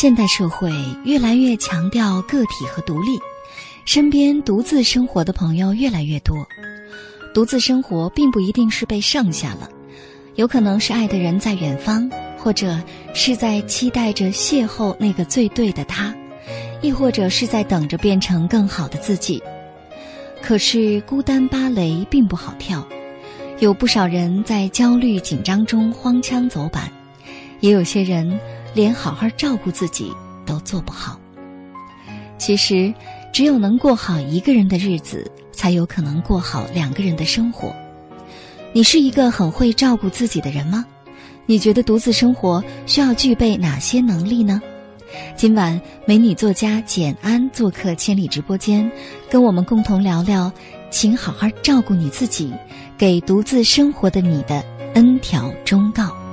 现代社会越来越强调个体和独立，身边独自生活的朋友越来越多。独自生活并不一定是被剩下了，有可能是爱的人在远方，或者是在期待着邂逅那个最对的他，亦或者是在等着变成更好的自己。可是孤单芭蕾并不好跳，有不少人在焦虑紧张中荒腔走板，也有些人。连好好照顾自己都做不好。其实，只有能过好一个人的日子，才有可能过好两个人的生活。你是一个很会照顾自己的人吗？你觉得独自生活需要具备哪些能力呢？今晚，美女作家简安做客千里直播间，跟我们共同聊聊，请好好照顾你自己，给独自生活的你的 N 条忠告。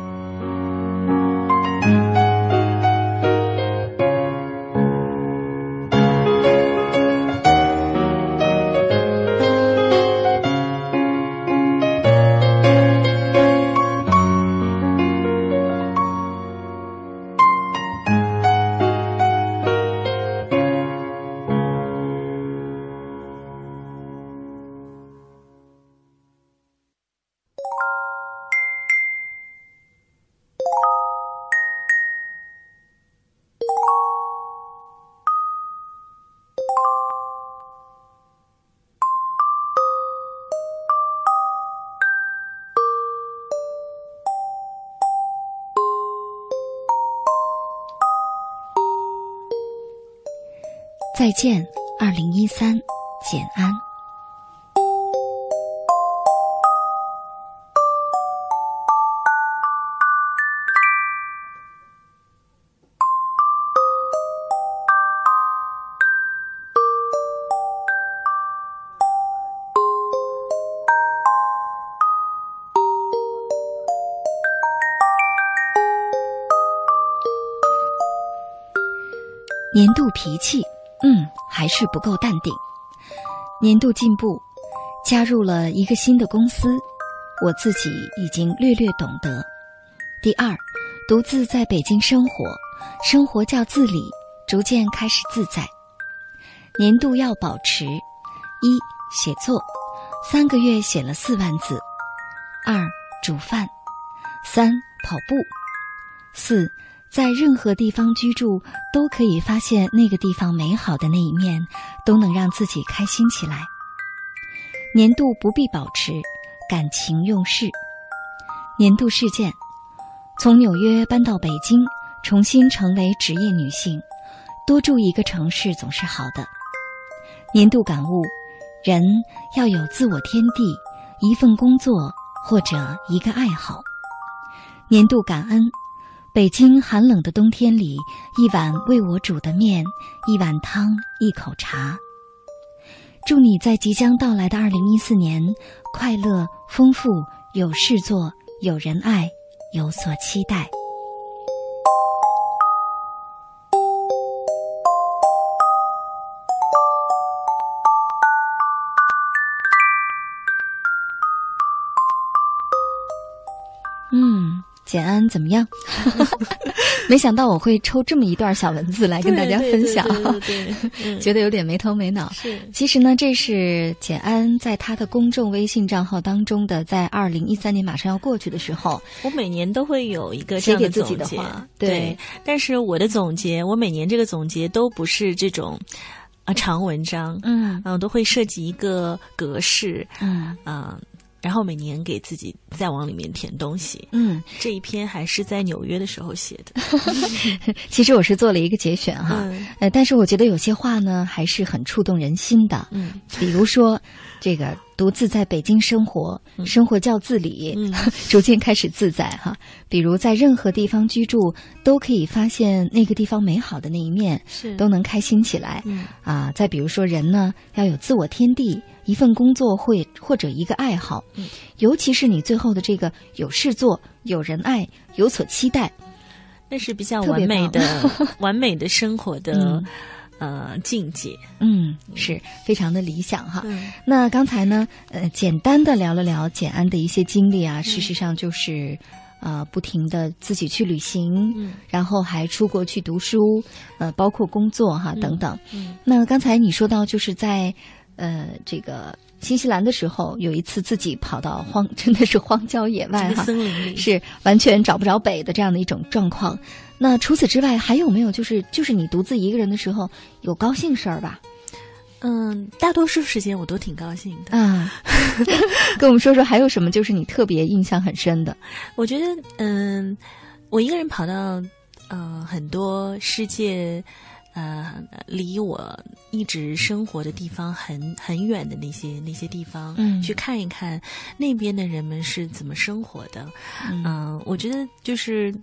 再见，二零一三，简安。年度脾气。嗯，还是不够淡定。年度进步，加入了一个新的公司，我自己已经略略懂得。第二，独自在北京生活，生活较自理，逐渐开始自在。年度要保持：一、写作，三个月写了四万字；二、煮饭；三、跑步；四。在任何地方居住，都可以发现那个地方美好的那一面，都能让自己开心起来。年度不必保持感情用事。年度事件：从纽约搬到北京，重新成为职业女性，多住一个城市总是好的。年度感悟：人要有自我天地，一份工作或者一个爱好。年度感恩。北京寒冷的冬天里，一碗为我煮的面，一碗汤，一口茶。祝你在即将到来的二零一四年，快乐、丰富、有事做、有人爱、有所期待。简安怎么样？没想到我会抽这么一段小文字来跟大家分享，觉得有点没头没脑。是，其实呢，这是简安在他的公众微信账号当中的，在二零一三年马上要过去的时候，我每年都会有一个写给自己的话。对，但是我的总结，我每年这个总结都不是这种啊长文章，嗯，嗯，都会设计一个格式，嗯，啊。然后每年给自己再往里面填东西。嗯，这一篇还是在纽约的时候写的。其实我是做了一个节选哈，嗯呃，但是我觉得有些话呢还是很触动人心的。嗯比如说，这个独自在北京生活，生活较自理，嗯 逐渐开始自在哈。比如在任何地方居住，都可以发现那个地方美好的那一面，是都能开心起来。嗯啊，再比如说人呢，要有自我天地，一份工作会或者一个爱好，嗯尤其是你最后的这个有事做、有人爱、有所期待，那是比较完美的 完美的生活的、嗯呃境界。嗯，是非常的理想哈。嗯那刚才呢，呃，简单的聊了聊简安的一些经历啊，事实上就是，呃，不停的自己去旅行，嗯然后还出国去读书，呃，包括工作哈等等。嗯那刚才你说到，就是在呃这个新西兰的时候，有一次自己跑到荒，真的是荒郊野外哈，森林里是完全找不着北的这样的一种状况。那除此之外，还有没有就是就是你独自一个人的时候有高兴事儿吧？嗯，大多数时间我都挺高兴的。啊，跟我们说说还有什么就是你特别印象很深的？我觉得，嗯，我一个人跑到呃很多世界呃离我一直生活的地方很很远的那些那些地方，嗯去看一看那边的人们是怎么生活的。嗯嗯、我觉得就是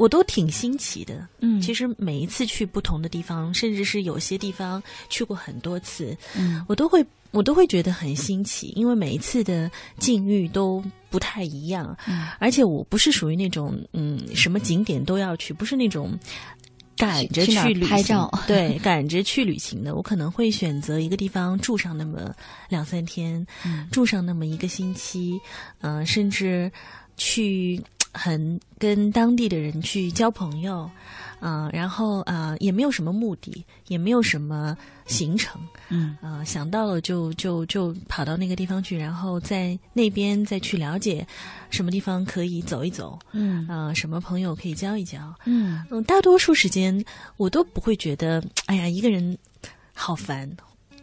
我都挺新奇的。嗯。其实每一次去不同的地方，甚至是有些地方去过很多次，嗯。我都会我都会觉得很新奇，因为每一次的境遇都不太一样，嗯。而且我不是属于那种嗯什么景点都要去，不是那种。赶着去拍照。对，赶着去旅行的，我可能会选择一个地方住上那么两三天，嗯。住上那么一个星期，嗯、甚至去很跟当地的人去交朋友，啊、然后啊、呃也没有什么目的，也没有什么行程，嗯。啊，想到了就就就跑到那个地方去，然后在那边再去了解什么地方可以走一走，嗯。啊、什么朋友可以交一交。嗯。嗯，大多数时间我都不会觉得，哎呀，一个人好烦，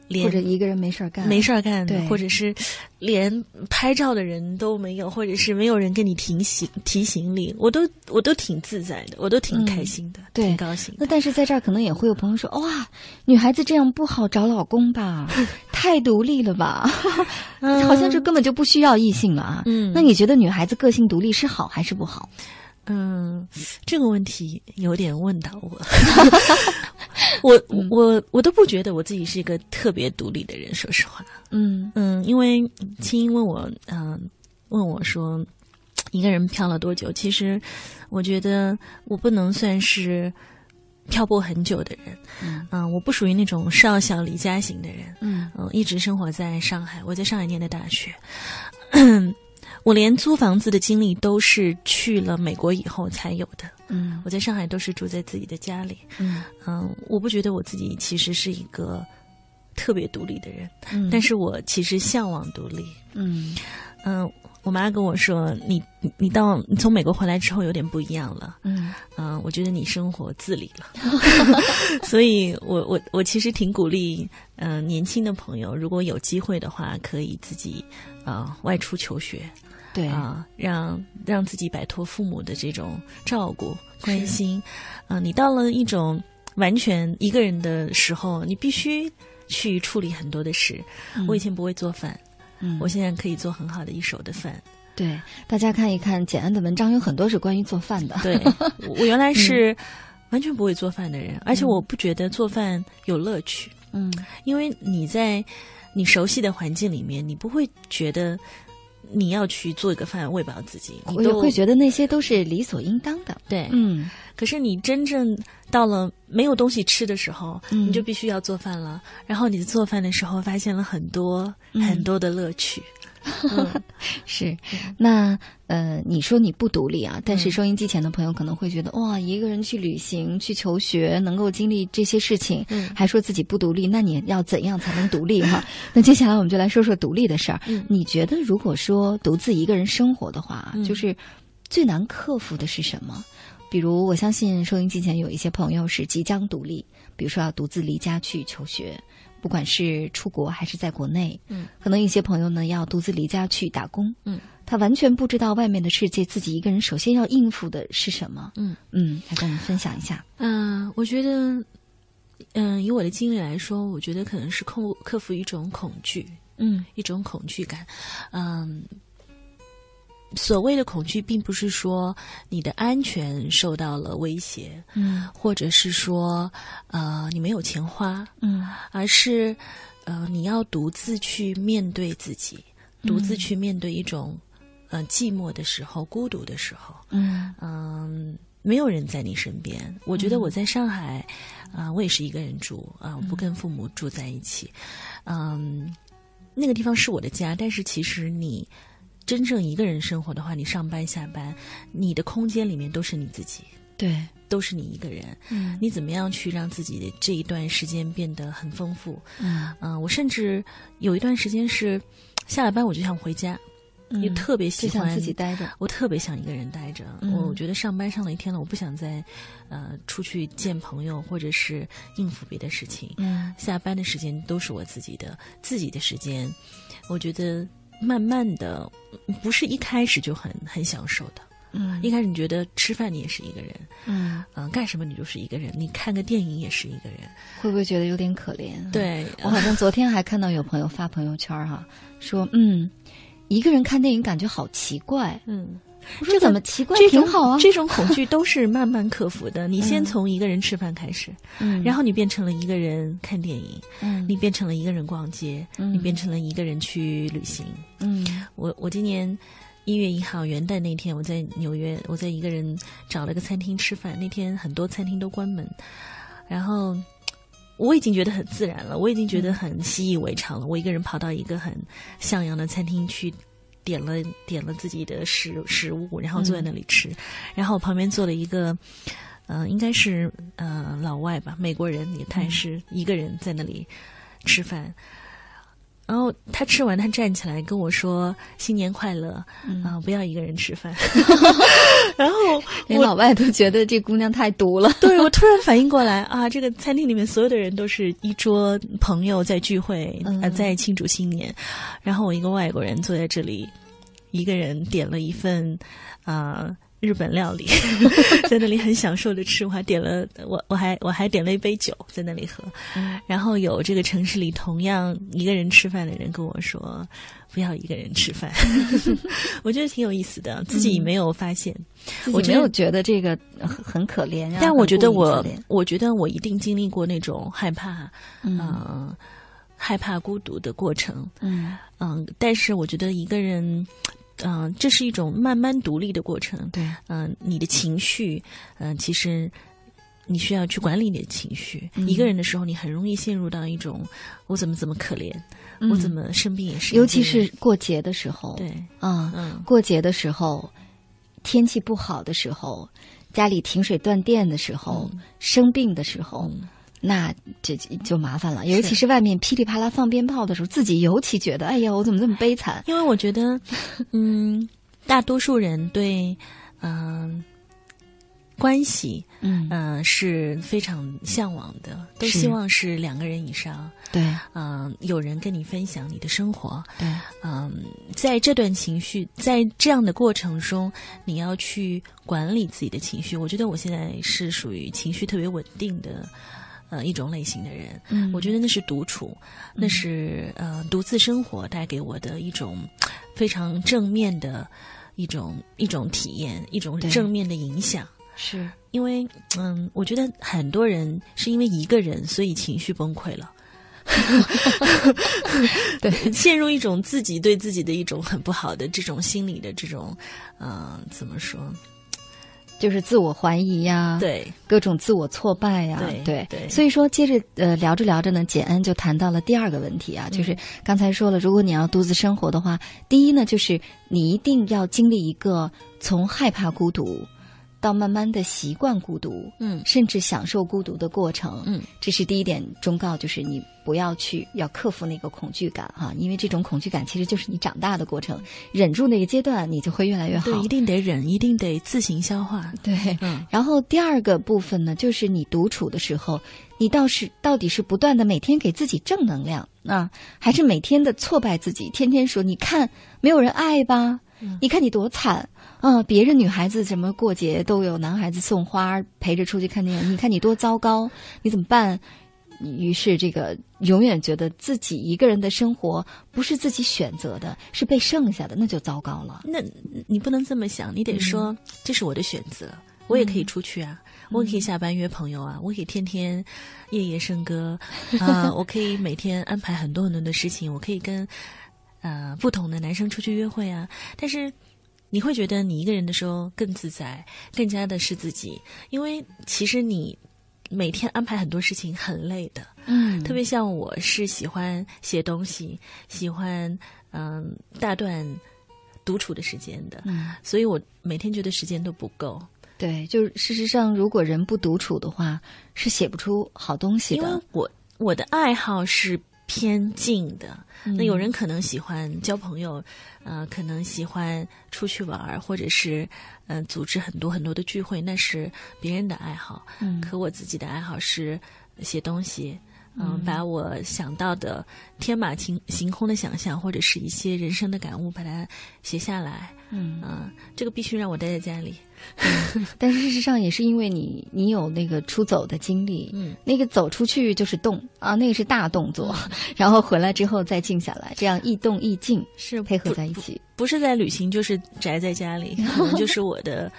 连或者一个人没事儿干，没事儿干对，或者是连拍照的人都没有，或者是没有人跟你提醒提行李，我都我都挺自在的，我都挺开心的，嗯对挺高兴的。那但是在这儿可能也会有朋友说，哇，女孩子这样不好找老公吧？太独立了吧？好像这根本就不需要异性了啊。嗯那你觉得女孩子个性独立是好还是不好？嗯，这个问题有点问到我，我我我都不觉得我自己是一个特别独立的人，说实话。嗯嗯，因为青音问我，嗯、问我说一个人漂了多久？其实我觉得我不能算是漂泊很久的人，嗯我不属于那种少小离家型的人，嗯嗯、一直生活在上海，我在上海念的大学。我连租房子的经历都是去了美国以后才有的。嗯我在上海都是住在自己的家里，嗯嗯，我不觉得我自己其实是一个特别独立的人，嗯，但是我其实向往独立。嗯嗯，我妈跟我说，你你你到你从美国回来之后有点不一样了。嗯嗯，我觉得你生活自理了，所以我我我其实挺鼓励，嗯、年轻的朋友如果有机会的话，可以自己呃外出求学对啊、让让自己摆脱父母的这种照顾关心。啊、你到了一种完全一个人的时候，你必须去处理很多的事。我以前不会做饭，嗯我现在可以做很好的一手的饭。对大家看一看简安的文章，有很多是关于做饭的。对，我我原来 是完全不会做饭的人，而且我不觉得做饭有乐趣，嗯因为你在你熟悉的环境里面，你不会觉得你要去做一个饭喂饱自己，你都我会觉得那些都是理所应当的。对。嗯可是你真正到了没有东西吃的时候，嗯你就必须要做饭了。然后你做饭的时候，发现了很多、嗯很多的乐趣。嗯 是，那呃，你说你不独立啊，但是嗯收音机前的朋友可能会觉得，哇，一个人去旅行、去求学，能够经历这些事情，嗯还说自己不独立，那你要怎样才能独立哈？那接下来我们就来说说独立的事儿。嗯你觉得如果说独自一个人生活的话，嗯就是最难克服的是什么？比如，我相信收音机前有一些朋友是即将独立，比如说要独自离家去求学，不管是出国还是在国内，嗯，可能一些朋友呢要独自离家去打工，嗯，他完全不知道外面的世界，自己一个人首先要应付的是什么，嗯。嗯，来跟我们分享一下。嗯、我觉得，嗯、以我的经历来说，我觉得可能是克克服一种恐惧，嗯。一种恐惧感。嗯，所谓的恐惧，并不是说你的安全受到了威胁，嗯或者是说呃你没有钱花，嗯而是呃你要独自去面对自己，独自去面对一种呃寂寞的时候、孤独的时候。嗯嗯，没有人在你身边。我觉得我在上海，啊、我也是一个人住啊、我不跟父母住在一起。嗯，那个地方是我的家，但是其实你真正一个人生活的话，你上班下班，你的空间里面都是你自己，对，都是你一个人。嗯你怎么样去让自己的这一段时间变得很丰富？嗯嗯、我甚至有一段时间是下了班我就想回家，也特别喜欢嗯自己待着。我特别想一个人待着，嗯我觉得上班上了一天了，我不想再呃出去见朋友或者是应付别的事情。嗯下班的时间都是我自己的，自己的时间，我觉得慢慢的不是一开始就很很享受的。嗯一开始你觉得吃饭你也是一个人，嗯，嗯、干什么你就是一个人，你看个电影也是一个人。会不会觉得有点可怜？，对，我好像昨天还看到有朋友发朋友圈哈、说嗯，一个人看电影感觉好奇怪。嗯，我说怎么奇怪？这种挺好啊。这种恐惧都是慢慢克服的。你先从一个人吃饭开始，嗯然后你变成了一个人看电影，嗯你变成了一个人逛街，嗯你变成了一个人去旅行。嗯我我今年一月一号元旦那天，我在纽约，我在一个人找了个餐厅吃饭。那天很多餐厅都关门，然后我已经觉得很自然了，我已经觉得很习以为常了。我一个人跑到一个很向阳的餐厅去。点了点了自己的食食物，然后坐在那里吃，然后我旁边坐了一个，呃，应该是呃老外吧，美国人，也他也是一个人在那里吃饭。然后他吃完，他站起来跟我说：“新年快乐啊、不要一个人吃饭。”然后连老外都觉得这姑娘太毒了。对我突然反应过来啊，这个餐厅里面所有的人都是一桌朋友在聚会，嗯呃，在庆祝新年。然后我一个外国人坐在这里，一个人点了一份啊、日本料理，在那里很享受的吃。我还点了，我我还我还点了一杯酒在那里喝。然后有这个城市里同样一个人吃饭的人跟我说。不要一个人吃饭，我觉得挺有意思的，自己没有发现。我我没有觉得这个很很可怜啊，但我觉得我，我觉得我一定经历过那种害怕，嗯嗯、害怕孤独的过程，嗯嗯、但是我觉得一个人，嗯、这是一种慢慢独立的过程，对，嗯、你的情绪，嗯、其实你需要去管理你的情绪。嗯一个人的时候，你很容易陷入到一种我怎么怎么可怜，我怎么生病也是尤其是过节的时候，对，啊，嗯过节的时候，天气不好的时候，家里停水断电的时候，生病的时候，嗯那这就就麻烦了。尤其是外面噼里啪啦放鞭炮的时候，自己尤其觉得，哎呀，我怎么这么悲惨？因为我觉得，嗯，大多数人对，嗯、关系，嗯，嗯、是非常向往的，都希望是两个人以上，对嗯、有人跟你分享你的生活，对，嗯、在这段情绪，在这样的过程中，你要去管理自己的情绪。我觉得我现在是属于情绪特别稳定的。呃，一种类型的人，嗯我觉得那是独处，那是呃独自生活带给我的一种非常正面的一种一种体验，一种正面的影响。是，因为嗯，我觉得很多人是因为一个人，所以情绪崩溃了。对，陷入一种自己对自己的一种很不好的这种心理的这种，呃，怎么说？就是自我怀疑呀，，对，各种自我挫败呀，对对。对。所以说，接着呃聊着聊着呢，简恩就谈到了第二个问题啊，就是刚才说了，如果你要独自生活的话，第一呢，就是你一定要经历一个从害怕孤独到慢慢的习惯孤独，嗯。甚至享受孤独的过程，嗯，这是第一点忠告，就是你不要去要克服那个恐惧感哈，因为这种恐惧感其实就是你长大的过程，忍住那个阶段，你就会越来越好。对，一定得忍，一定得自行消化。对，嗯。然后第二个部分呢，就是你独处的时候，你倒是到底是不断的每天给自己正能量啊，还是每天的挫败自己，天天说你看没有人爱吧，你看你多惨啊！别人女孩子什么过节都有男孩子送花陪着出去看电影，你看你多糟糕，你怎么办？于是，这个永远觉得自己一个人的生活不是自己选择的，是被剩下的，那就糟糕了。那你不能这么想，你得说、这是我的选择，我也可以出去啊，我也可以下班约朋友啊，我可以天天夜夜笙歌 啊，我可以每天安排很多很多的事情，我可以跟呃不同的男生出去约会啊，但是。你会觉得你一个人的时候更自在，更加的是自己，因为其实你每天安排很多事情很累的，嗯特别像我是喜欢写东西，喜欢嗯大段独处的时间的，嗯，所以我每天觉得时间都不够，对，就是事实上，如果人不独处的话，是写不出好东西因为的。我我的爱好是偏静的，嗯。那有人可能喜欢交朋友，呃，可能喜欢出去玩儿，或者是嗯、呃组织很多很多的聚会，那是别人的爱好，嗯。可我自己的爱好是写东西。嗯，把我想到的天马行行空的想象，或者是一些人生的感悟，把它写下来。嗯，嗯，这个必须让我待在家里。但是事实上也是因为你你有那个出走的经历，嗯，那个走出去就是动啊，那个是大动作，然后回来之后再静下来，这样易动易静是配合在一起。不是在旅行，就是宅在家里，可能就是我的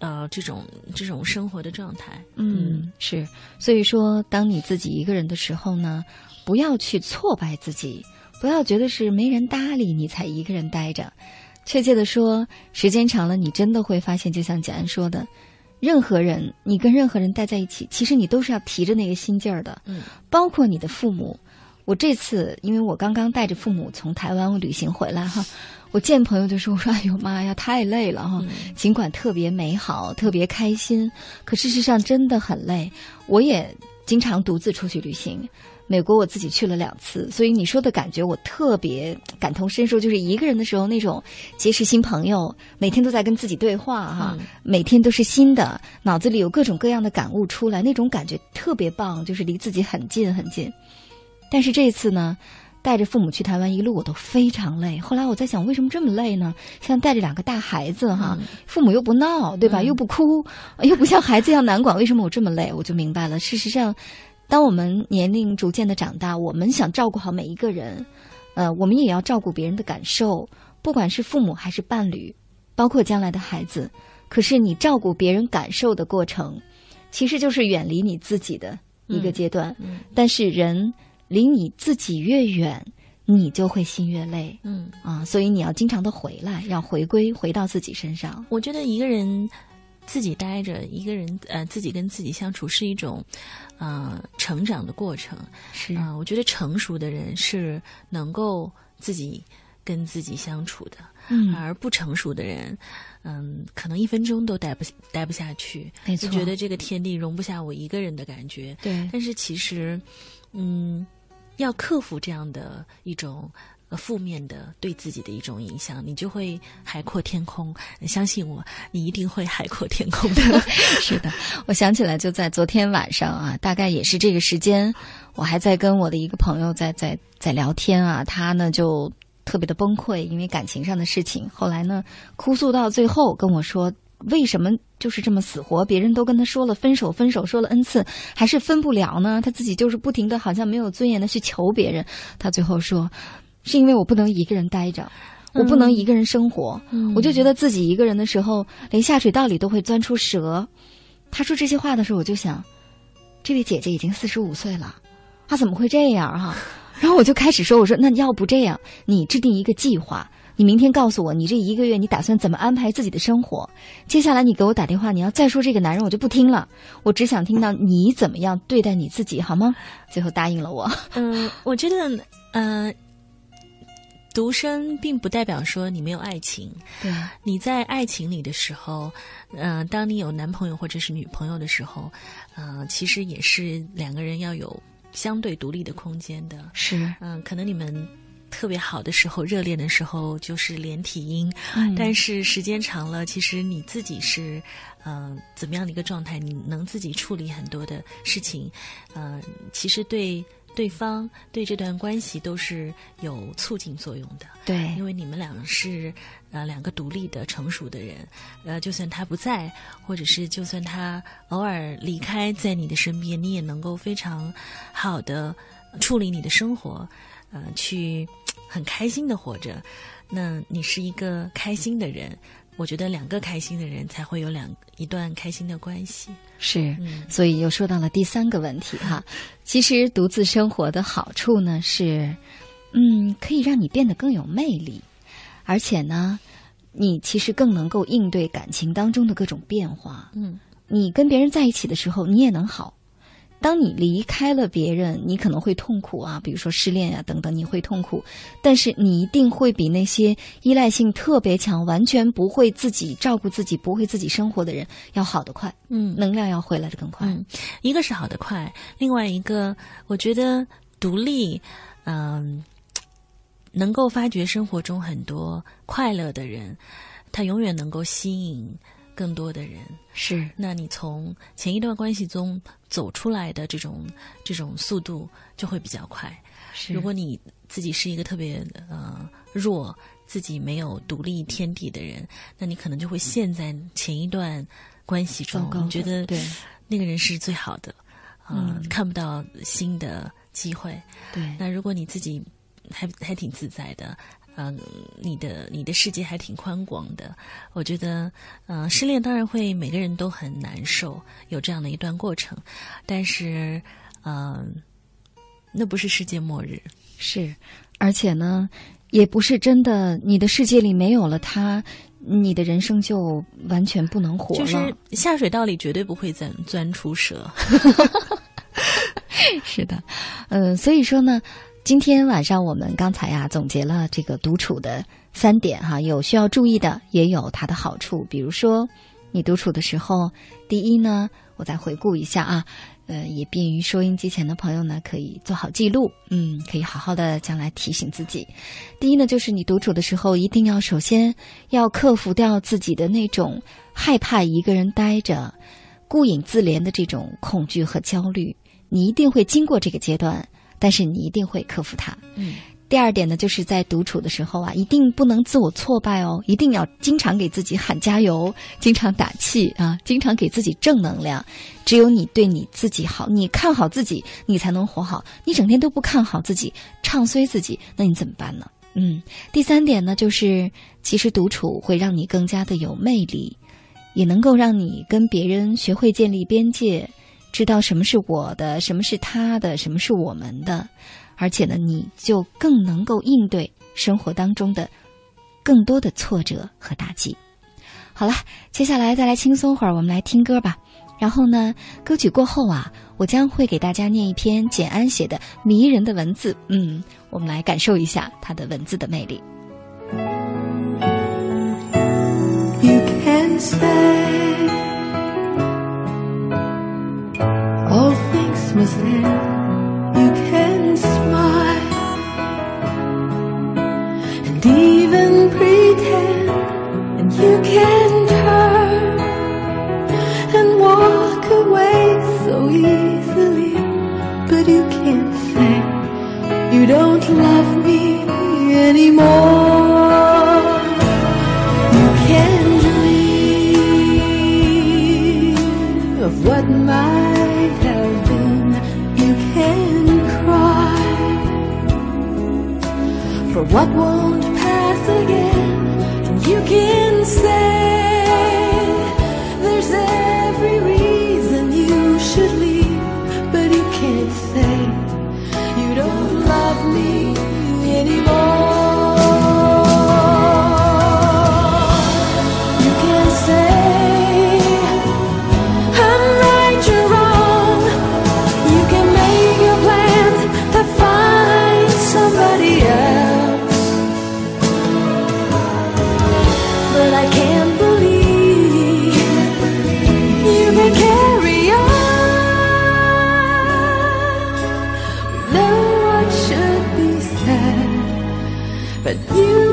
呃这种这种生活的状态。嗯，是，所以说，当你自己一个人的时候呢，不要去挫败自己，不要觉得是没人搭理你才一个人待着。确切的说，时间长了，你真的会发现，就像简安说的，任何人，你跟任何人待在一起，其实你都是要提着那个心劲儿的，嗯，包括你的父母。我这次，因为我刚刚带着父母从台湾旅行回来哈，我见朋友就说：“我说哎呦妈呀，太累了哈！尽管特别美好，特别开心，可事实上真的很累。我也经常独自出去旅行，美国我自己去了两次，所以你说的感觉我特别感同身受。就是一个人的时候那种结识新朋友，每天都在跟自己对话哈，嗯每天都是新的，脑子里有各种各样的感悟出来，那种感觉特别棒，就是离自己很近很近。但是这次呢，带着父母去台湾，一路我都非常累。后来我在想，为什么这么累呢？像带着两个大孩子哈，父母又不闹，对吧？又不哭，又不像孩子一样难管，为什么我这么累？我就明白了。事实上，当我们年龄逐渐的长大，我们想照顾好每一个人，呃，我们也要照顾别人的感受，不管是父母还是伴侣，包括将来的孩子。可是你照顾别人感受的过程，其实就是远离你自己的一个阶段。嗯但是人离你自己越远，你就会心越累嗯，啊！所以你要经常的回来，要回归回到自己身上。我觉得一个人自己待着，一个人呃自己跟自己相处是一种呃成长的过程。是啊、我觉得成熟的人是能够自己跟自己相处的，嗯而不成熟的人，嗯，可能一分钟都待不待不下去，没错就觉得这个天地容不下我一个人的感觉。对，但是其实，嗯，要克服这样的一种。呃，负面的对自己的一种影响，你就会海阔天空。相信我，你一定会海阔天空的。是的，我想起来，就在昨天晚上啊，大概也是这个时间，我还在跟我的一个朋友在在在聊天啊，他呢就特别的崩溃，因为感情上的事情，后来呢哭诉到最后跟我说。为什么就是这么死活？别人都跟他说了分手，分手说了 n 次，还是分不了呢？他自己就是不停的，好像没有尊严的去求别人。他最后说，是因为我不能一个人待着，我不能一个人生活。嗯我就觉得自己一个人的时候，连下水道里都会钻出蛇。他说这些话的时候，我就想，这位姐姐已经四十五岁了，她怎么会这样哈、然后我就开始说，我说那要不这样，你制定一个计划。你明天告诉我，你这一个月你打算怎么安排自己的生活？接下来你给我打电话，你要再说这个男人，我就不听了。我只想听到你怎么样对待你自己，好吗？最后答应了我。嗯，我觉得，呃，独身并不代表说你没有爱情。对，你在爱情里的时候，嗯，当你有男朋友或者是女朋友的时候，嗯，其实也是两个人要有相对独立的空间的。是，嗯，可能你们特别好的时候、热恋的时候就是连体婴，嗯。但是时间长了，其实你自己是，嗯、怎么样的一个状态？你能自己处理很多的事情，嗯、其实对。对方对这段关系都是有促进作用的，对。因为你们俩是呃两个独立的成熟的人，呃，就算他不在，或者是就算他偶尔离开在你的身边，你也能够非常好的处理你的生活，呃，去很开心的活着。那你是一个开心的人，我觉得两个开心的人才会有两一段开心的关系。是，嗯所以又说到了第三个问题哈。其实独自生活的好处呢是，嗯，可以让你变得更有魅力，而且呢，你其实更能够应对感情当中的各种变化。嗯你跟别人在一起的时候，你也能好。当你离开了别人，你可能会痛苦啊，比如说失恋啊、等等，你会痛苦。但是你一定会比那些依赖性特别强、完全不会自己照顾自己、不会自己生活的人要好得快，嗯能量要回来的更快。嗯，一个是好得快，另外一个我觉得独立，嗯、能够发掘生活中很多快乐的人，他永远能够吸引更多的人。是，那你从前一段关系中走出来的这种这种速度就会比较快。是。如果你自己是一个特别呃弱、自己没有独立天地的人，那你可能就会陷在前一段关系中，你觉得对。那个人是最好的，啊、嗯。看不到新的机会。对。那如果你自己还还挺自在的，嗯、你的你的世界还挺宽广的，我觉得，嗯、失恋当然会每个人都很难受，有这样的一段过程，但是，嗯、那不是世界末日，是，而且呢，也不是真的，你的世界里没有了他，你的人生就完全不能活了。就是下水道里绝对不会钻钻出蛇。是的，嗯，所以说呢，今天晚上我们刚才呀、总结了这个独处的三点哈，有需要注意的，也有它的好处。比如说，你独处的时候，第一呢，我再回顾一下啊，呃，也便于收音机前的朋友呢可以做好记录，嗯，可以好好的将来提醒自己。第一呢，就是你独处的时候，一定要首先要克服掉自己的那种害怕一个人待着、孤影自怜的这种恐惧和焦虑。你一定会经过这个阶段，但是你一定会克服它。嗯，第二点呢，就是在独处的时候啊，一定不能自我挫败哦，一定要经常给自己喊加油，经常打气啊，经常给自己正能量。只有你对你自己好，你看好自己，你才能活好。你整天都不看好自己，唱衰自己，那你怎么办呢？嗯，第三点呢，就是其实独处会让你更加的有魅力，也能够让你跟别人学会建立边界。知道什么是我的，什么是他的，什么是我们的，而且呢，你就更能够应对生活当中的更多的挫折和打击。好了，接下来再来轻松会儿，我们来听歌吧。然后呢，歌曲过后啊，我将会给大家念一篇简安写的迷人的文字，嗯，我们来感受一下他的文字的魅力。You can say You can smile and even pretend, and you can turn and walk away so easily, but you can't say you don't love me anymore. What won't pass again. And you can say you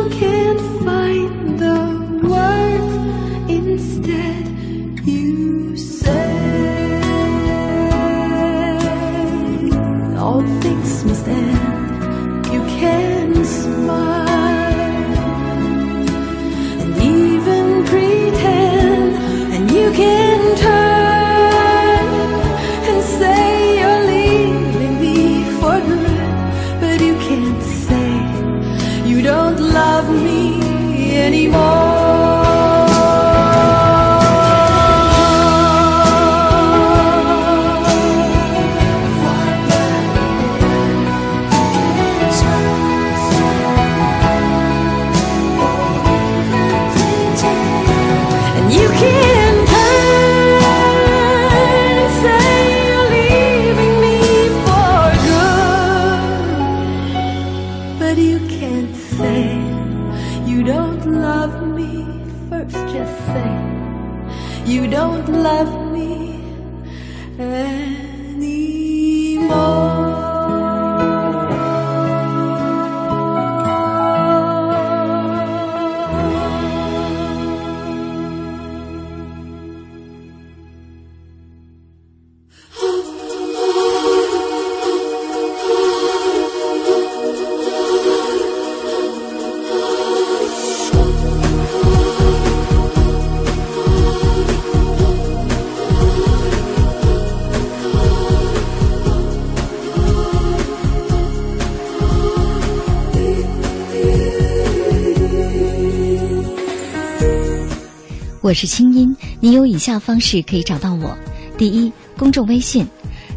我是清音，你有以下方式可以找到我：第一，公众微信，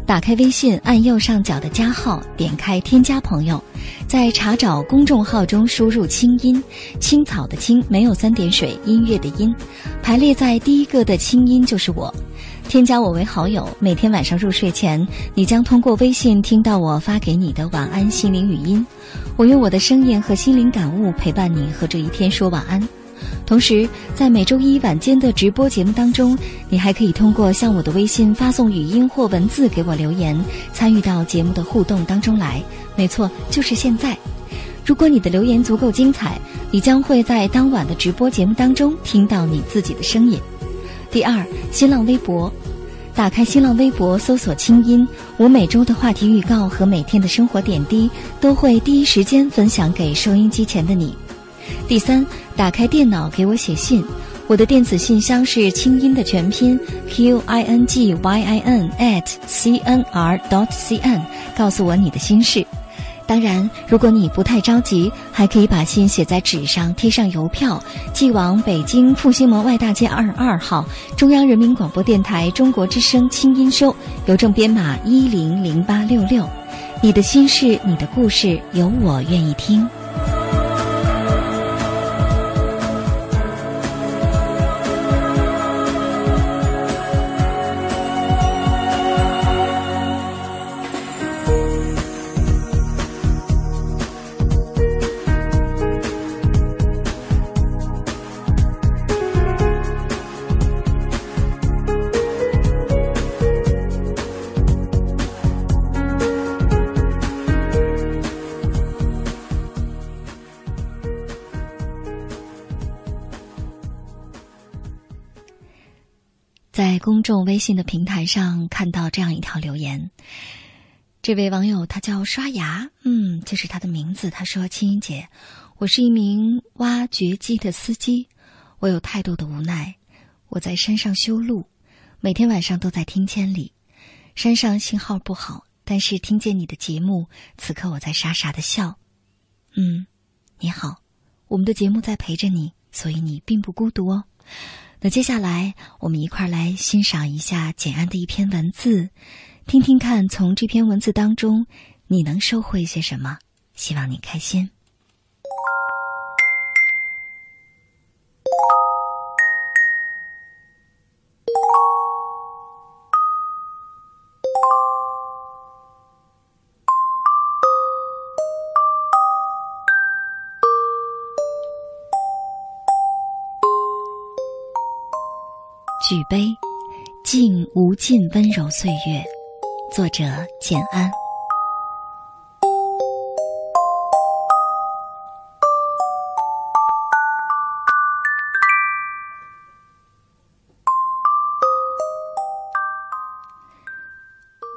打开微信，按右上角的加号，点开添加朋友，在查找公众号中输入“清音”，青草的青没有三点水，音乐的音，排列在第一个的清音就是我。添加我为好友，每天晚上入睡前，你将通过微信听到我发给你的晚安心灵语音。我用我的声音和心灵感悟陪伴你和这一天说晚安。同时，在每周一晚间的直播节目当中，你还可以通过向我的微信发送语音或文字给我留言，参与到节目的互动当中来。没错，就是现在。如果你的留言足够精彩，你将会在当晚的直播节目当中听到你自己的声音。第二，新浪微博，打开新浪微博搜索“清音”，我每周的话题预告和每天的生活点滴都会第一时间分享给收音机前的你。第三，打开电脑给我写信，我的电子信箱是清音的全拼 q i n g y i n at c n r dot c n，告诉我你的心事。当然，如果你不太着急，还可以把信写在纸上，贴上邮票，寄往北京复兴门外大街二十二号中央人民广播电台中国之声清音收，邮政编码一零零八六六。你的心事，你的故事，有我愿意听。众微信的平台上看到这样一条留言，这位网友他叫刷牙，嗯，就是他的名字。他说：“青音姐，我是一名挖掘机的司机，我有太多的无奈。我在山上修路，每天晚上都在听千里。山上信号不好，但是听见你的节目，此刻我在傻傻的笑。嗯，你好，我们的节目在陪着你，所以你并不孤独哦。”那接下来，我们一块儿来欣赏一下简安的一篇文字，听听看，从这篇文字当中，你能收获一些什么？希望你开心。举杯，敬无尽温柔岁月。作者：简安。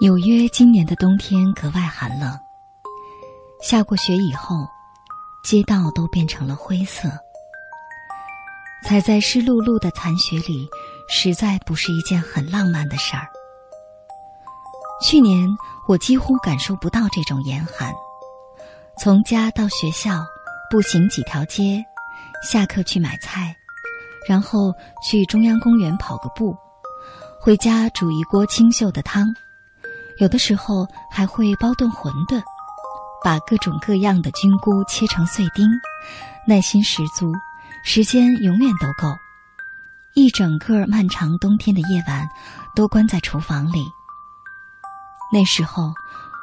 纽约今年的冬天格外寒冷，下过雪以后，街道都变成了灰色。踩在湿漉漉的残雪里。实在不是一件很浪漫的事儿。去年我几乎感受不到这种严寒，从家到学校步行几条街，下课去买菜，然后去中央公园跑个步，回家煮一锅清秀的汤，有的时候还会包顿馄饨，把各种各样的菌菇切成碎丁，耐心十足，时间永远都够。一整个漫长冬天的夜晚，都关在厨房里。那时候，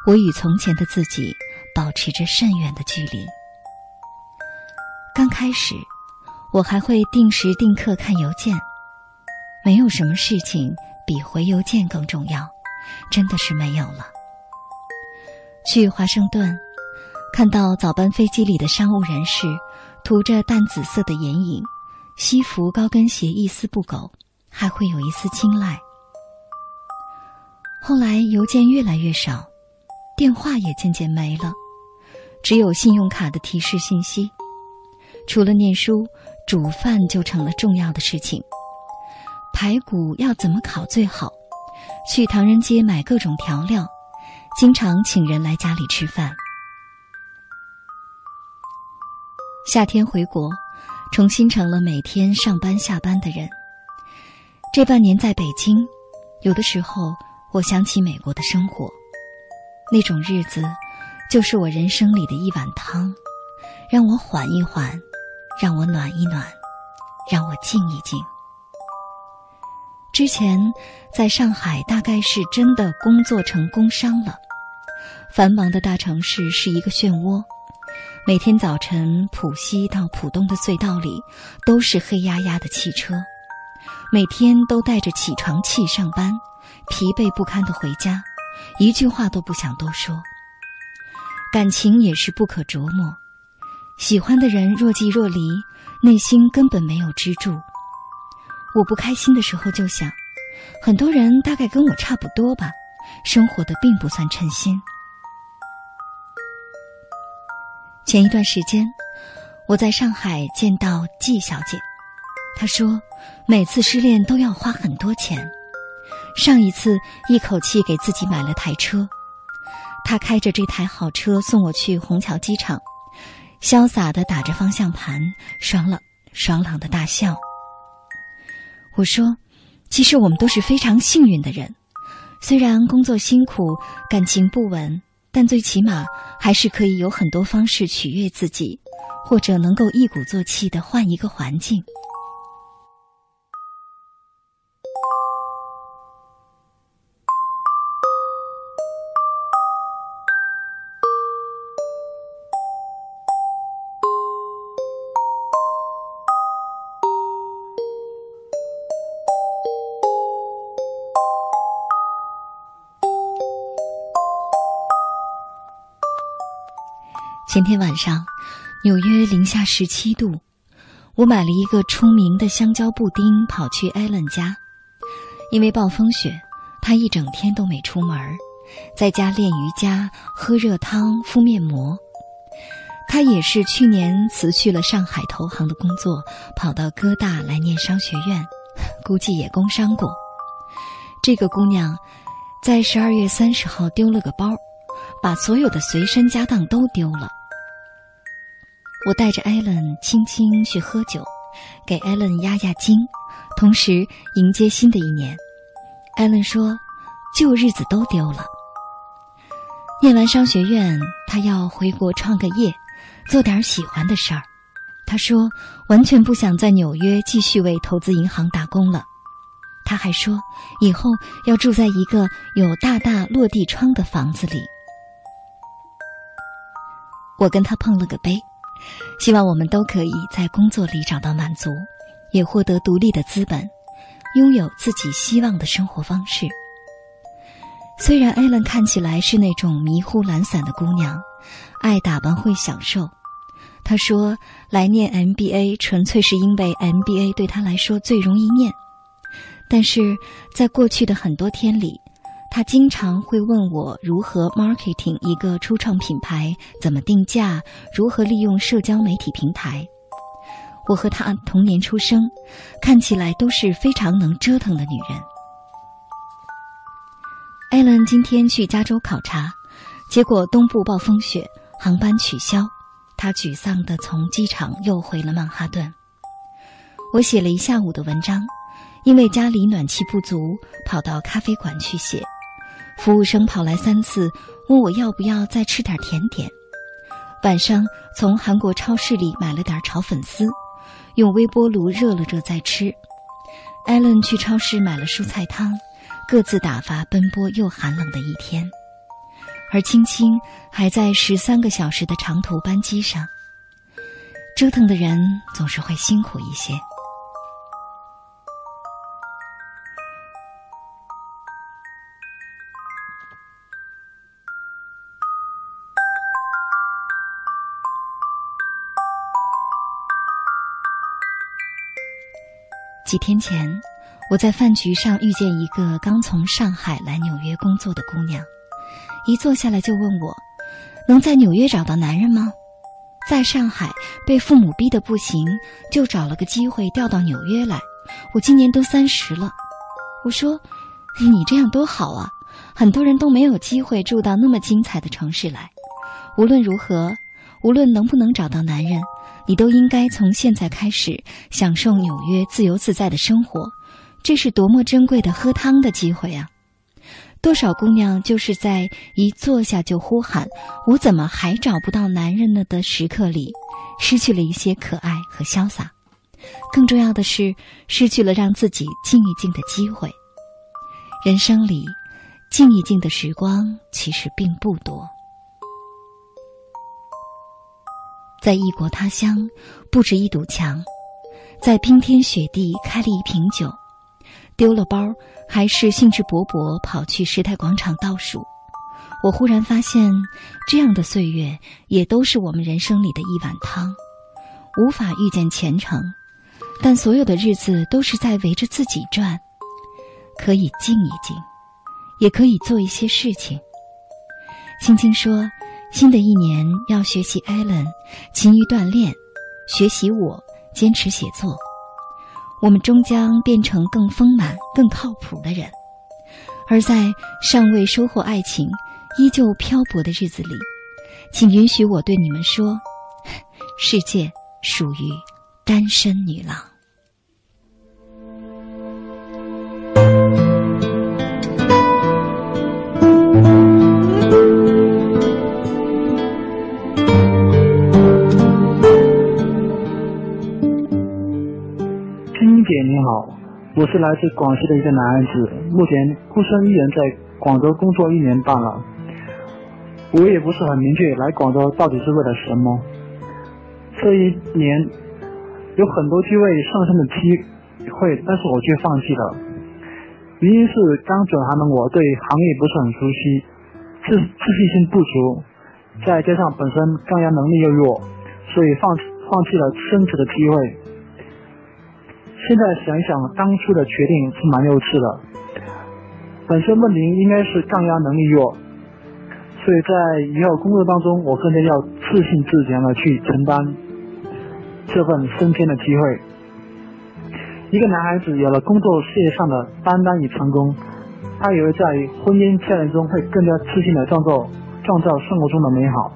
我与从前的自己保持着甚远的距离。刚开始，我还会定时定刻看邮件，没有什么事情比回邮件更重要，真的是没有了。去华盛顿，看到早班飞机里的商务人士，涂着淡紫色的眼影。西服、高跟鞋一丝不苟，还会有一丝青睐。后来邮件越来越少，电话也渐渐没了，只有信用卡的提示信息。除了念书，煮饭就成了重要的事情。排骨要怎么烤最好？去唐人街买各种调料，经常请人来家里吃饭。夏天回国。重新成了每天上班下班的人，这半年在北京，有的时候我想起美国的生活，那种日子，就是我人生里的一碗汤，让我缓一缓，让我暖一暖，让我静一静。之前在上海，大概是真的工作成工伤了。繁忙的大城市是一个漩涡，每天早晨浦西到浦东的隧道里都是黑压压的汽车。每天都带着起床气上班，疲惫不堪的回家，一句话都不想多说。感情也是不可琢磨，喜欢的人若即若离，内心根本没有支柱。我不开心的时候就想，很多人大概跟我差不多吧，生活的并不算称心。前一段时间，我在上海见到季小姐。她说：“每次失恋都要花很多钱。上一次一口气给自己买了台车，他开着这台好车送我去虹桥机场，潇洒的打着方向盘，爽朗爽朗的大笑。”我说：“其实我们都是非常幸运的人，虽然工作辛苦，感情不稳，但最起码还是可以有很多方式取悦自己，或者能够一鼓作气的换一个环境。”前天晚上，纽约零下十七度，我买了一个出名的香蕉布丁，跑去艾伦家。因为暴风雪，他一整天都没出门，在家练瑜伽、喝热汤、敷面膜。他也是去年辞去了上海投行的工作，跑到哥大来念商学院，估计也工伤过。这个姑娘，在十二月三十号丢了个包，把所有的随身家当都丢了。我带着艾伦轻轻去喝酒，给艾伦压压惊，同时迎接新的一年。艾伦说：“旧日子都丢了。”念完商学院，他要回国创个业，做点喜欢的事儿。他说：“完全不想在纽约继续为投资银行打工了。”他还说：“以后要住在一个有大大落地窗的房子里。”我跟他碰了个杯。希望我们都可以在工作里找到满足，也获得独立的资本，拥有自己希望的生活方式。虽然艾伦看起来是那种迷糊懒散的姑娘，爱打扮会享受。她说来念 MBA 纯粹是因为 MBA 对她来说最容易念，但是在过去的很多天里。他经常会问我如何 marketing 一个初创品牌，怎么定价，如何利用社交媒体平台。我和他同年出生，看起来都是非常能折腾的女人。艾伦今天去加州考察，结果东部暴风雪，航班取消，他沮丧地从机场又回了曼哈顿。我写了一下午的文章，因为家里暖气不足，跑到咖啡馆去写。服务生跑来三次，问我要不要再吃点甜点。晚上从韩国超市里买了点炒粉丝，用微波炉热了热再吃。艾伦去超市买了蔬菜汤，各自打发奔波又寒冷的一天。而青青还在十三个小时的长途班机上。折腾的人总是会辛苦一些。几天前，我在饭局上遇见一个刚从上海来纽约工作的姑娘，一坐下来就问我：“能在纽约找到男人吗？”在上海被父母逼得不行，就找了个机会调到纽约来。我今年都三十了，我说：“你这样多好啊！很多人都没有机会住到那么精彩的城市来。无论如何，无论能不能找到男人。”你都应该从现在开始享受纽约自由自在的生活，这是多么珍贵的喝汤的机会啊！多少姑娘就是在一坐下就呼喊“我怎么还找不到男人呢”的时刻里，失去了一些可爱和潇洒。更重要的是，失去了让自己静一静的机会。人生里，静一静的时光其实并不多。在异国他乡，布置一堵墙，在冰天雪地开了一瓶酒，丢了包。还是兴致勃勃跑去时代广场倒数，我忽然发现，这样的岁月也都是我们人生里的一碗汤。无法预见前程，但所有的日子都是在围着自己转。可以静一静，也可以做一些事情。青青说，新的一年要学习艾伦，勤于锻炼，学习我，坚持写作。我们终将变成更丰满、更靠谱的人，而在尚未收获爱情、依旧漂泊的日子里，请允许我对你们说：世界属于单身女郎。你好我是来自广西的一个男孩子，目前孤身一人在广州工作一年半了。我也不是很明确来广州到底是为了什么。这一年有很多机会上升的机会，但是我却放弃了。原因是刚转行的我对行业不是很熟悉，自自信心不足，再加上本身抗压能力又弱，所以放放弃了升职的机会。现在想一想，当初的决定是蛮幼稚的。本身问题应该是抗压能力弱，所以在以后工作当中，我更加要自信自强的去承担这份升迁的机会。一个男孩子有了工作事业上的担当与成功，他也会在婚姻家庭中会更加自信的创造创造生活中的美好。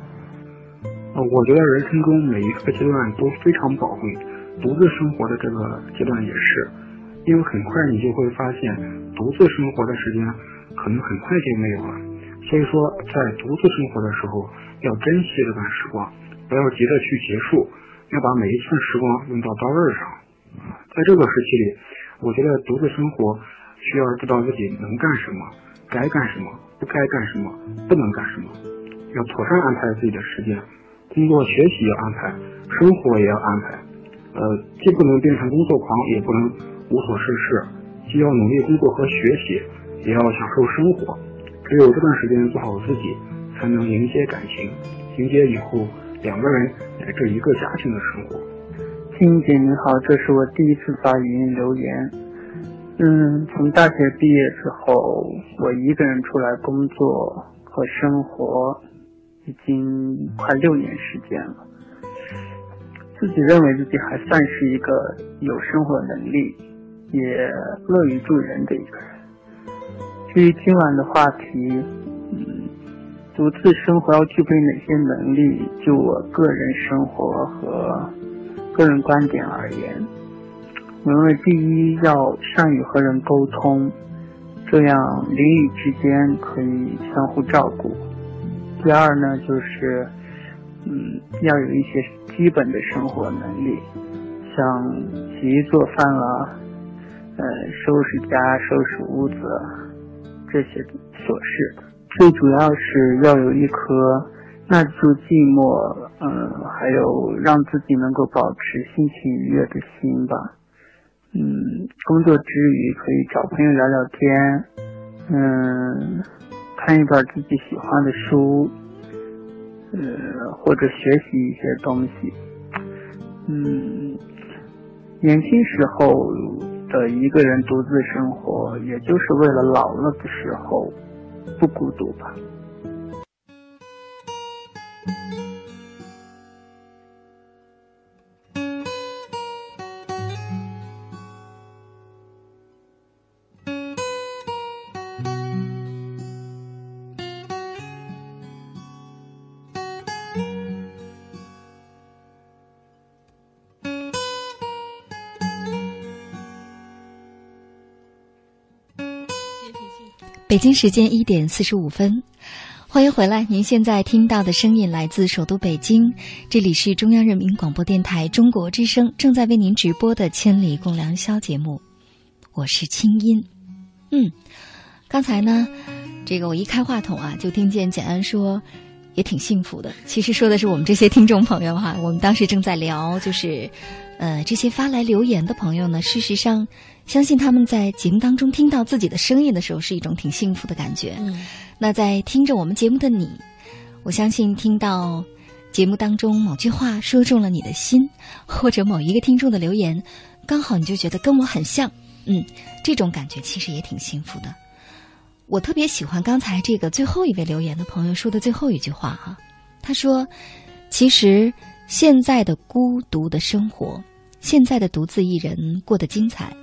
我觉得人生中每一个阶段都非常宝贵。独自生活的这个阶段也是，因为很快你就会发现，独自生活的时间可能很快就没有了。所以说，在独自生活的时候，要珍惜这段时光，不要急着去结束，要把每一寸时光用到刀刃上。在这个时期里，我觉得独自生活需要知道自己能干什么，该干什么，不该干什么，不能干什么，要妥善安排自己的时间，工作学习要安排，生活也要安排。呃，既不能变成工作狂，也不能无所事事，既要努力工作和学习，也要享受生活。只有这段时间做好自己，才能迎接感情，迎接以后两个人乃至一个家庭的生活。青姐你好，这是我第一次发语音留言。嗯，从大学毕业之后，我一个人出来工作和生活，已经快六年时间了。自己认为自己还算是一个有生活能力，也乐于助人的一个人。至于今晚的话题，嗯，独自生活要具备哪些能力？就我个人生活和个人观点而言，我认为第一要善于和人沟通，这样邻里之间可以相互照顾。第二呢，就是。嗯，要有一些基本的生活能力，像洗衣做饭啊，呃，收拾家、收拾屋子这些琐事。最主要是要有一颗耐得住寂寞，嗯，还有让自己能够保持心情愉悦的心吧。嗯，工作之余可以找朋友聊聊天，嗯，看一本自己喜欢的书。呃，或者学习一些东西，嗯，年轻时候的一个人独自生活，也就是为了老了的时候不孤独吧。北京时间一点四十五分，欢迎回来。您现在听到的声音来自首都北京，这里是中央人民广播电台中国之声正在为您直播的《千里共良宵》节目，我是清音。嗯，刚才呢，这个我一开话筒啊，就听见简安说。也挺幸福的。其实说的是我们这些听众朋友哈，我们当时正在聊，就是，呃，这些发来留言的朋友呢，事实上，相信他们在节目当中听到自己的声音的时候，是一种挺幸福的感觉。嗯，那在听着我们节目的你，我相信听到节目当中某句话说中了你的心，或者某一个听众的留言，刚好你就觉得跟我很像，嗯，这种感觉其实也挺幸福的。我特别喜欢刚才这个最后一位留言的朋友说的最后一句话哈，他说：“其实现在的孤独的生活，现在的独自一人过得精彩，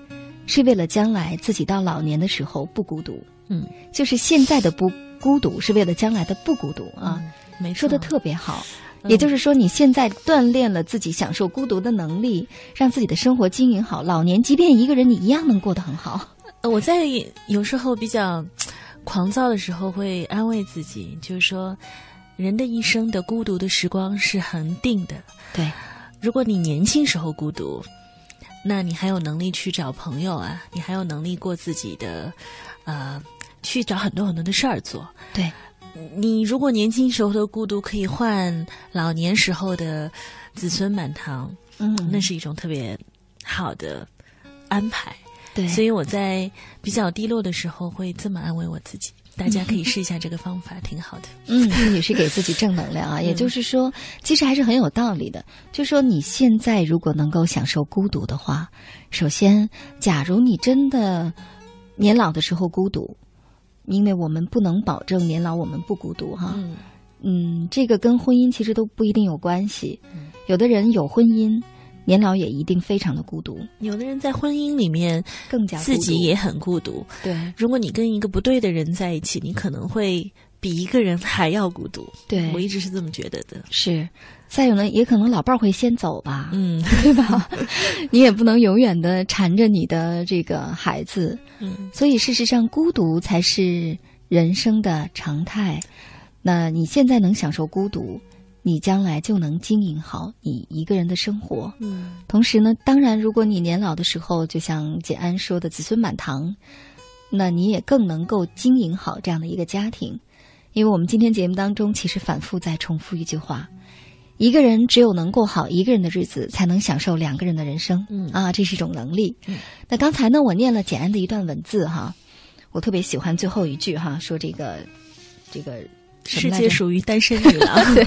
是为了将来自己到老年的时候不孤独。嗯，就是现在的不孤独，是为了将来的不孤独啊。没说的特别好，也就是说你现在锻炼了自己享受孤独的能力，让自己的生活经营好，老年即便一个人，你一样能过得很好。”我在有时候比较狂躁的时候，会安慰自己，就是说，人的一生的孤独的时光是恒定的。对，如果你年轻时候孤独，那你还有能力去找朋友啊，你还有能力过自己的，呃，去找很多很多的事儿做。对，你如果年轻时候的孤独可以换老年时候的子孙满堂，嗯，那是一种特别好的安排。对，所以我在比较低落的时候会这么安慰我自己。大家可以试一下这个方法，挺好的。嗯，也是给自己正能量啊。也就是说，其实还是很有道理的。就说你现在如果能够享受孤独的话，首先，假如你真的年老的时候孤独，因为我们不能保证年老我们不孤独哈。嗯，嗯，这个跟婚姻其实都不一定有关系。有的人有婚姻。年老也一定非常的孤独。有的人在婚姻里面更加自己也很孤独。对，如果你跟一个不对的人在一起，你可能会比一个人还要孤独。对，我一直是这么觉得的。是，再有呢，也可能老伴儿会先走吧。嗯，对吧？你也不能永远的缠着你的这个孩子。嗯，所以事实上，孤独才是人生的常态。那你现在能享受孤独？你将来就能经营好你一个人的生活。嗯，同时呢，当然，如果你年老的时候，就像简安说的“子孙满堂”，那你也更能够经营好这样的一个家庭。因为我们今天节目当中其实反复在重复一句话：一个人只有能过好一个人的日子，才能享受两个人的人生。嗯啊，这是一种能力。嗯，那刚才呢，我念了简安的一段文字哈，我特别喜欢最后一句哈，说这个这个。世界属于单身女 郎，对，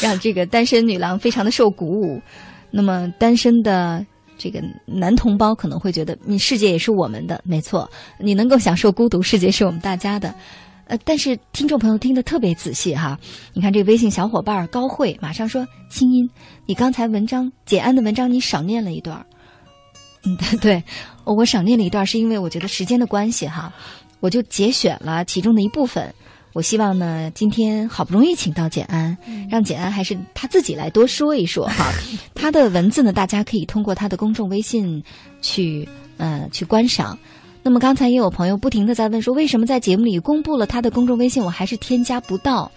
让这个单身女郎非常的受鼓舞。那么，单身的这个男同胞可能会觉得，你世界也是我们的，没错，你能够享受孤独，世界是我们大家的。呃，但是听众朋友听得特别仔细哈，你看这个微信小伙伴高慧马上说：“清音，你刚才文章简安的文章你少念了一段。”嗯，对，我少念了一段，是因为我觉得时间的关系哈，我就节选了其中的一部分。我希望呢，今天好不容易请到简安，让简安还是他自己来多说一说哈。他的文字呢，大家可以通过他的公众微信去呃去观赏。那么刚才也有朋友不停的在问说，为什么在节目里公布了他的公众微信，我还是添加不到？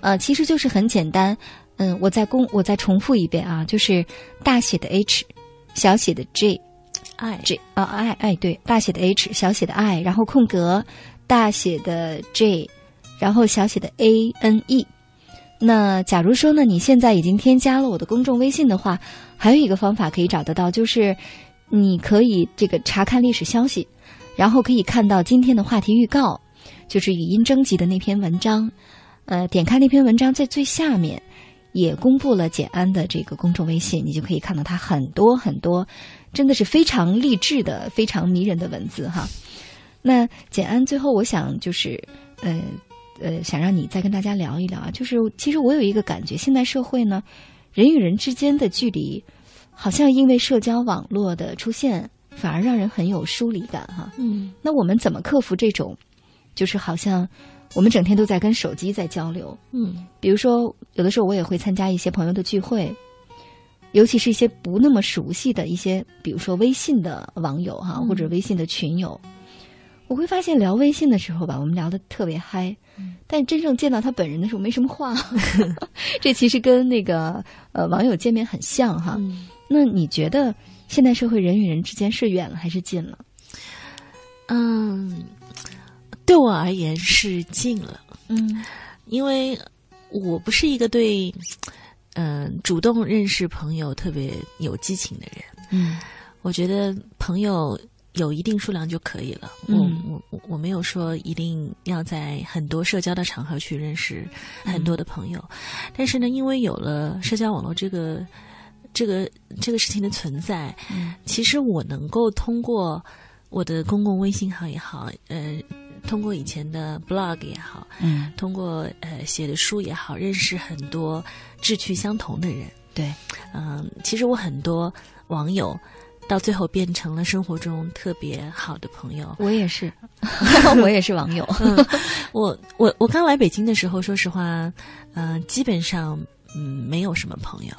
呃，其实就是很简单，嗯，我再公我再重复一遍啊，就是大写的 H，小写的 J，I J 啊 I I 对，大写的 H，小写的 I，然后空格，大写的 J。然后小写的 A N E，那假如说呢，你现在已经添加了我的公众微信的话，还有一个方法可以找得到，就是你可以这个查看历史消息，然后可以看到今天的话题预告，就是语音征集的那篇文章。呃，点开那篇文章，在最下面也公布了简安的这个公众微信，你就可以看到他很多很多，真的是非常励志的、非常迷人的文字哈。那简安最后，我想就是呃。呃，想让你再跟大家聊一聊啊，就是其实我有一个感觉，现代社会呢，人与人之间的距离，好像因为社交网络的出现，反而让人很有疏离感哈。嗯，那我们怎么克服这种，就是好像我们整天都在跟手机在交流？嗯，比如说有的时候我也会参加一些朋友的聚会，尤其是一些不那么熟悉的一些，比如说微信的网友哈，或者微信的群友。我会发现聊微信的时候吧，我们聊的特别嗨，但真正见到他本人的时候没什么话。这其实跟那个呃网友见面很像哈。那你觉得现代社会人与人之间是远了还是近了？嗯，对我而言是近了。嗯，因为我不是一个对嗯、主动认识朋友特别有激情的人。嗯我觉得朋友有一定数量就可以了。嗯。我我我我没有说一定要在很多社交的场合去认识很多的朋友，但是呢，因为有了社交网络这个这个这个事情的存在，嗯。其实我能够通过我的公共微信号也好，呃，通过以前的 blog 也好，嗯，通过呃写的书也好，认识很多志趣相同的人。对，嗯，其实我很多网友到最后变成了生活中特别好的朋友。我也是，我也是网友。我我我刚来北京的时候，说实话，嗯、基本上嗯没有什么朋友。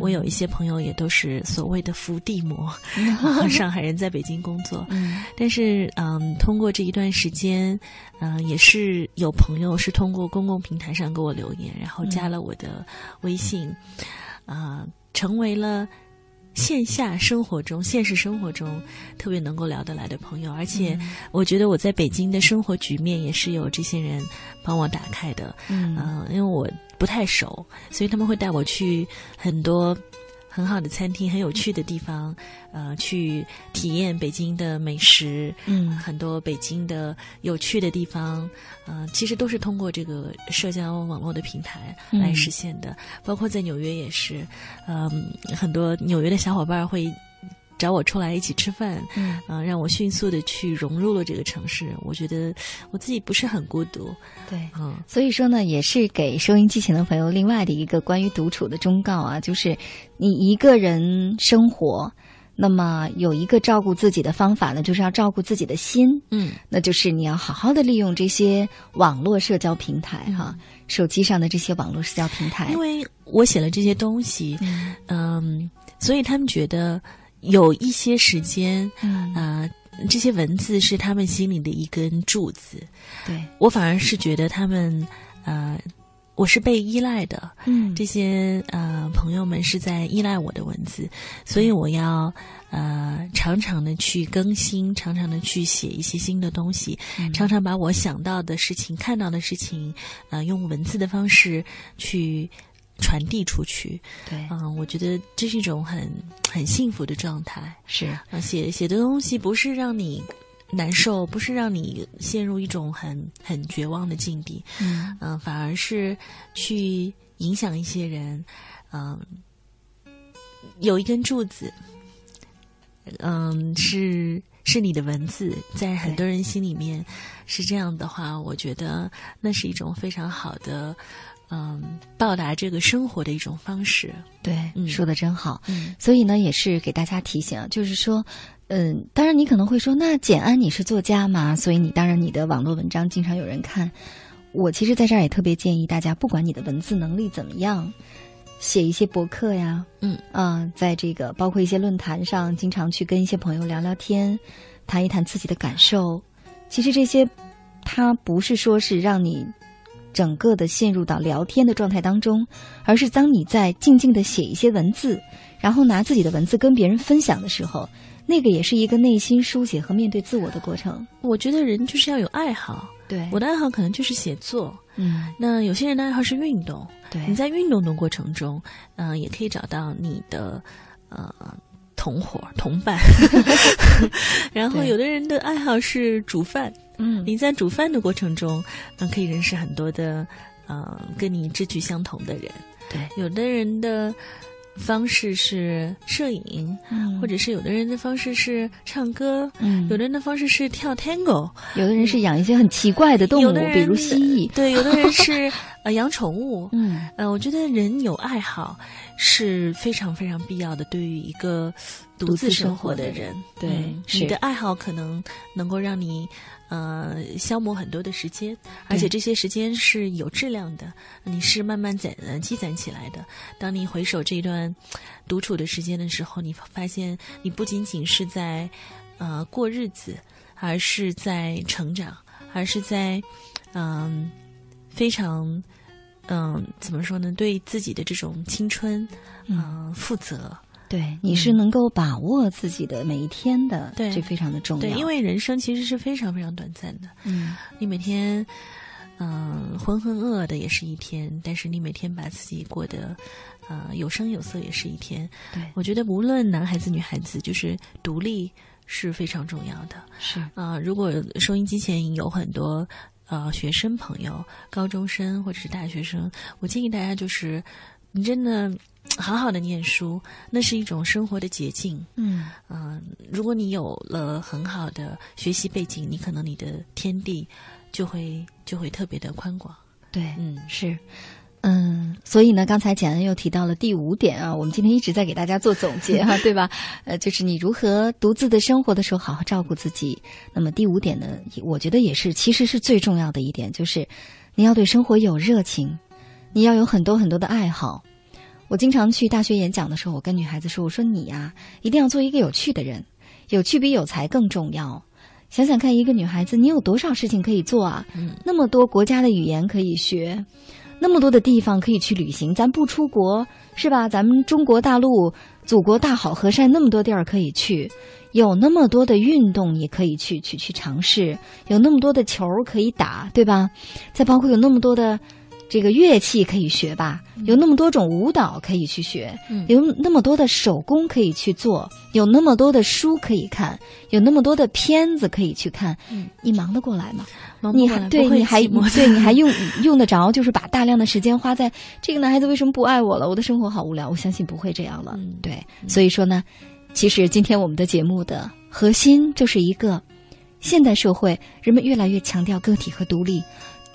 我有一些朋友也都是所谓的伏地魔，上海人在北京工作，嗯但是嗯，通过这一段时间，嗯、也是有朋友是通过公共平台上给我留言，然后加了我的微信，啊、成为了线下生活中、现实生活中特别能够聊得来的朋友。而且，我觉得我在北京的生活局面也是有这些人帮我打开的。嗯、因为我不太熟，所以他们会带我去很多很好的餐厅、很有趣的地方，呃，去体验北京的美食，嗯很多北京的有趣的地方，呃，其实都是通过这个社交网络的平台来实现的。包括在纽约也是，嗯、很多纽约的小伙伴会。找我出来一起吃饭，嗯。呃，让我迅速的去融入了这个城市。我觉得我自己不是很孤独，对。嗯，所以说呢，也是给收音机前的朋友另外的一个关于独处的忠告啊，就是你一个人生活，那么有一个照顾自己的方法呢，就是要照顾自己的心，嗯，那就是你要好好的利用这些网络社交平台哈，手机上的这些网络社交平台，因为我写了这些东西，嗯，所以他们觉得有一些时间，嗯。呃，这些文字是他们心里的一根柱子。对，我反而是觉得他们，呃，我是被依赖的，嗯。这些呃朋友们是在依赖我的文字，所以我要呃常常的去更新，常常的去写一些新的东西，常常把我想到的事情、看到的事情，呃，用文字的方式去传递出去。对，嗯、我觉得这是一种很很幸福的状态。是，啊，写写的东西不是让你难受，不是让你陷入一种很很绝望的境地，嗯。嗯、反而是去影响一些人，嗯、有一根柱子，嗯，是是你的文字，在很多人心里面是这样的话，我觉得那是一种非常好的，嗯，到达这个生活的一种方式。对，嗯说的真好。嗯所以呢，也是给大家提醒啊，就是说，嗯，当然你可能会说，那简安你是作家嘛，所以你当然你的网络文章经常有人看。我其实在这儿也特别建议大家，不管你的文字能力怎么样，写一些博客呀，嗯啊、在这个包括一些论坛上，经常去跟一些朋友聊聊天，谈一谈自己的感受。其实这些，它不是说是让你整个的陷入到聊天的状态当中，而是当你在静静的写一些文字，然后拿自己的文字跟别人分享的时候，那个也是一个内心书写和面对自我的过程。我觉得人就是要有爱好，对我的爱好可能就是写作。嗯，那有些人的爱好是运动，对你在运动的过程中，嗯、也可以找到你的呃同伙同伴。然后有的人的爱好是煮饭，嗯你在煮饭的过程中，嗯、可以认识很多的呃跟你志趣相同的人。对，有的人的方式是摄影，嗯或者是有的人的方式是唱歌，嗯有的人的方式是跳 tango，有的人是养一些很奇怪的动物比如蜥蜴。对，有的人是呃养宠物。嗯，呃，我觉得人有爱好是非常非常必要的，对于一个独独自自生生活的活的人，对嗯你的爱好可能能够让你呃消磨很多的时间，而且这些时间是有质量的，你是慢慢攒呃积攒起来的。当你回首这段独处的时间的时候，你发现你不仅仅是在呃过日子。而是在成长，而是在嗯非常嗯怎么说呢？对自己的这种青春嗯负责。对，你是能够把握自己的每一天的，对这非常的重要。对，因为人生其实是非常非常短暂的。嗯，你每天，嗯、浑浑噩噩的也是一天，但是你每天把自己过得，呃，有声有色也是一天。对我觉得无论男孩子女孩子，就是独立是非常重要的。是啊、如果收音机前有很多呃学生朋友、高中生或者是大学生，我建议大家就是，你真的好好的念书，那是一种生活的捷径。嗯，嗯、如果你有了很好的学习背景，你可能你的天地就会就会特别的宽广。对，嗯是。嗯，所以呢，刚才简恩又提到了第五点啊，我们今天一直在给大家做总结哈、对吧？呃，就是你如何独自的生活的时候好好照顾自己。那么第五点呢，我觉得也是，其实是最重要的一点，就是你要对生活有热情，你要有很多很多的爱好。我经常去大学演讲的时候，我跟女孩子说：“我说你呀、一定要做一个有趣的人，有趣比有才更重要。想想看，一个女孩子，你有多少事情可以做啊？嗯那么多国家的语言可以学，那么多的地方可以去旅行。咱不出国是吧？咱们中国大陆，祖国大好河山，那么多地儿可以去，有那么多的运动你可以去去去尝试，有那么多的球可以打，对吧？再包括有那么多的这个乐器可以学吧，有那么多种舞蹈可以去学，嗯有那么多的手工可以去做，有那么多的书可以看，有那么多的片子可以去看，嗯你忙得过来吗？你还忙不过来对你还对你还用用得着，就是把大量的时间花在这个男孩子为什么不爱我了？我的生活好无聊。我相信不会这样了。嗯对，所以说呢，其实今天我们的节目的核心就是一个现代社会人们越来越强调个体和独立，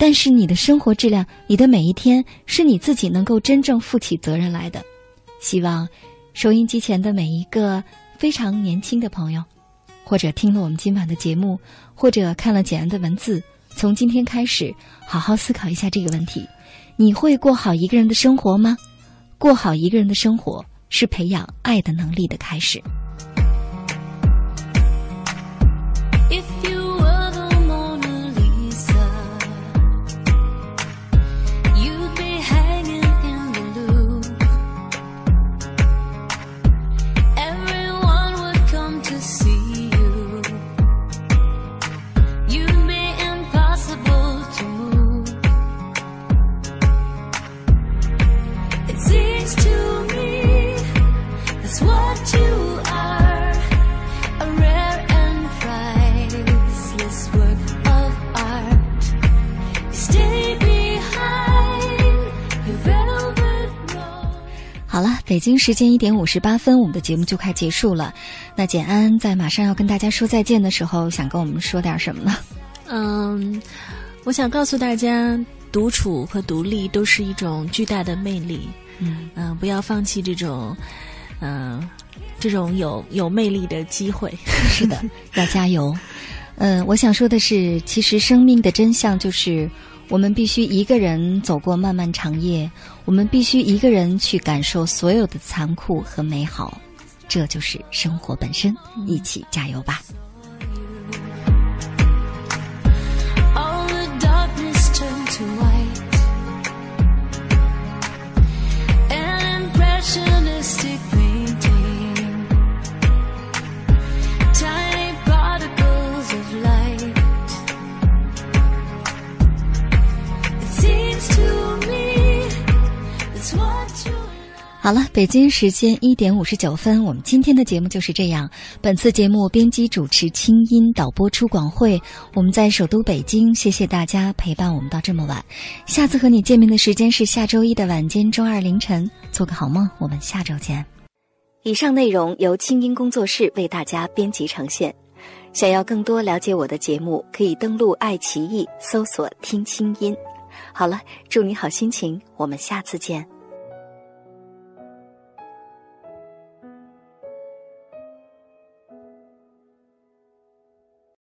但是你的生活质量，你的每一天是你自己能够真正负起责任来的。希望收音机前的每一个非常年轻的朋友，或者听了我们今晚的节目，或者看了简安的文字，从今天开始好好思考一下这个问题：你会过好一个人的生活吗？过好一个人的生活是培养爱的能力的开始。北京时间一点五十八分，我们的节目就快结束了。那简安在马上要跟大家说再见的时候，想跟我们说点什么呢？嗯，我想告诉大家，独处和独立都是一种巨大的魅力。嗯，嗯、不要放弃这种，嗯、这种有有魅力的机会。是的，要加油。嗯，我想说的是，其实生命的真相就是，我们必须一个人走过漫漫长夜，我们必须一个人去感受所有的残酷和美好，这就是生活本身。一起加油吧好了，北京时间一点五十九分，我们今天的节目就是这样。本次节目编辑主持清音，导播出广慧。我们在首都北京，谢谢大家陪伴我们到这么晚。下次和你见面的时间是下周一的晚间，周二凌晨。做个好梦，我们下周见。以上内容由清音工作室为大家编辑呈现。想要更多了解我的节目，可以登录爱奇艺搜索“听清音”。好了，祝你好心情，我们下次见。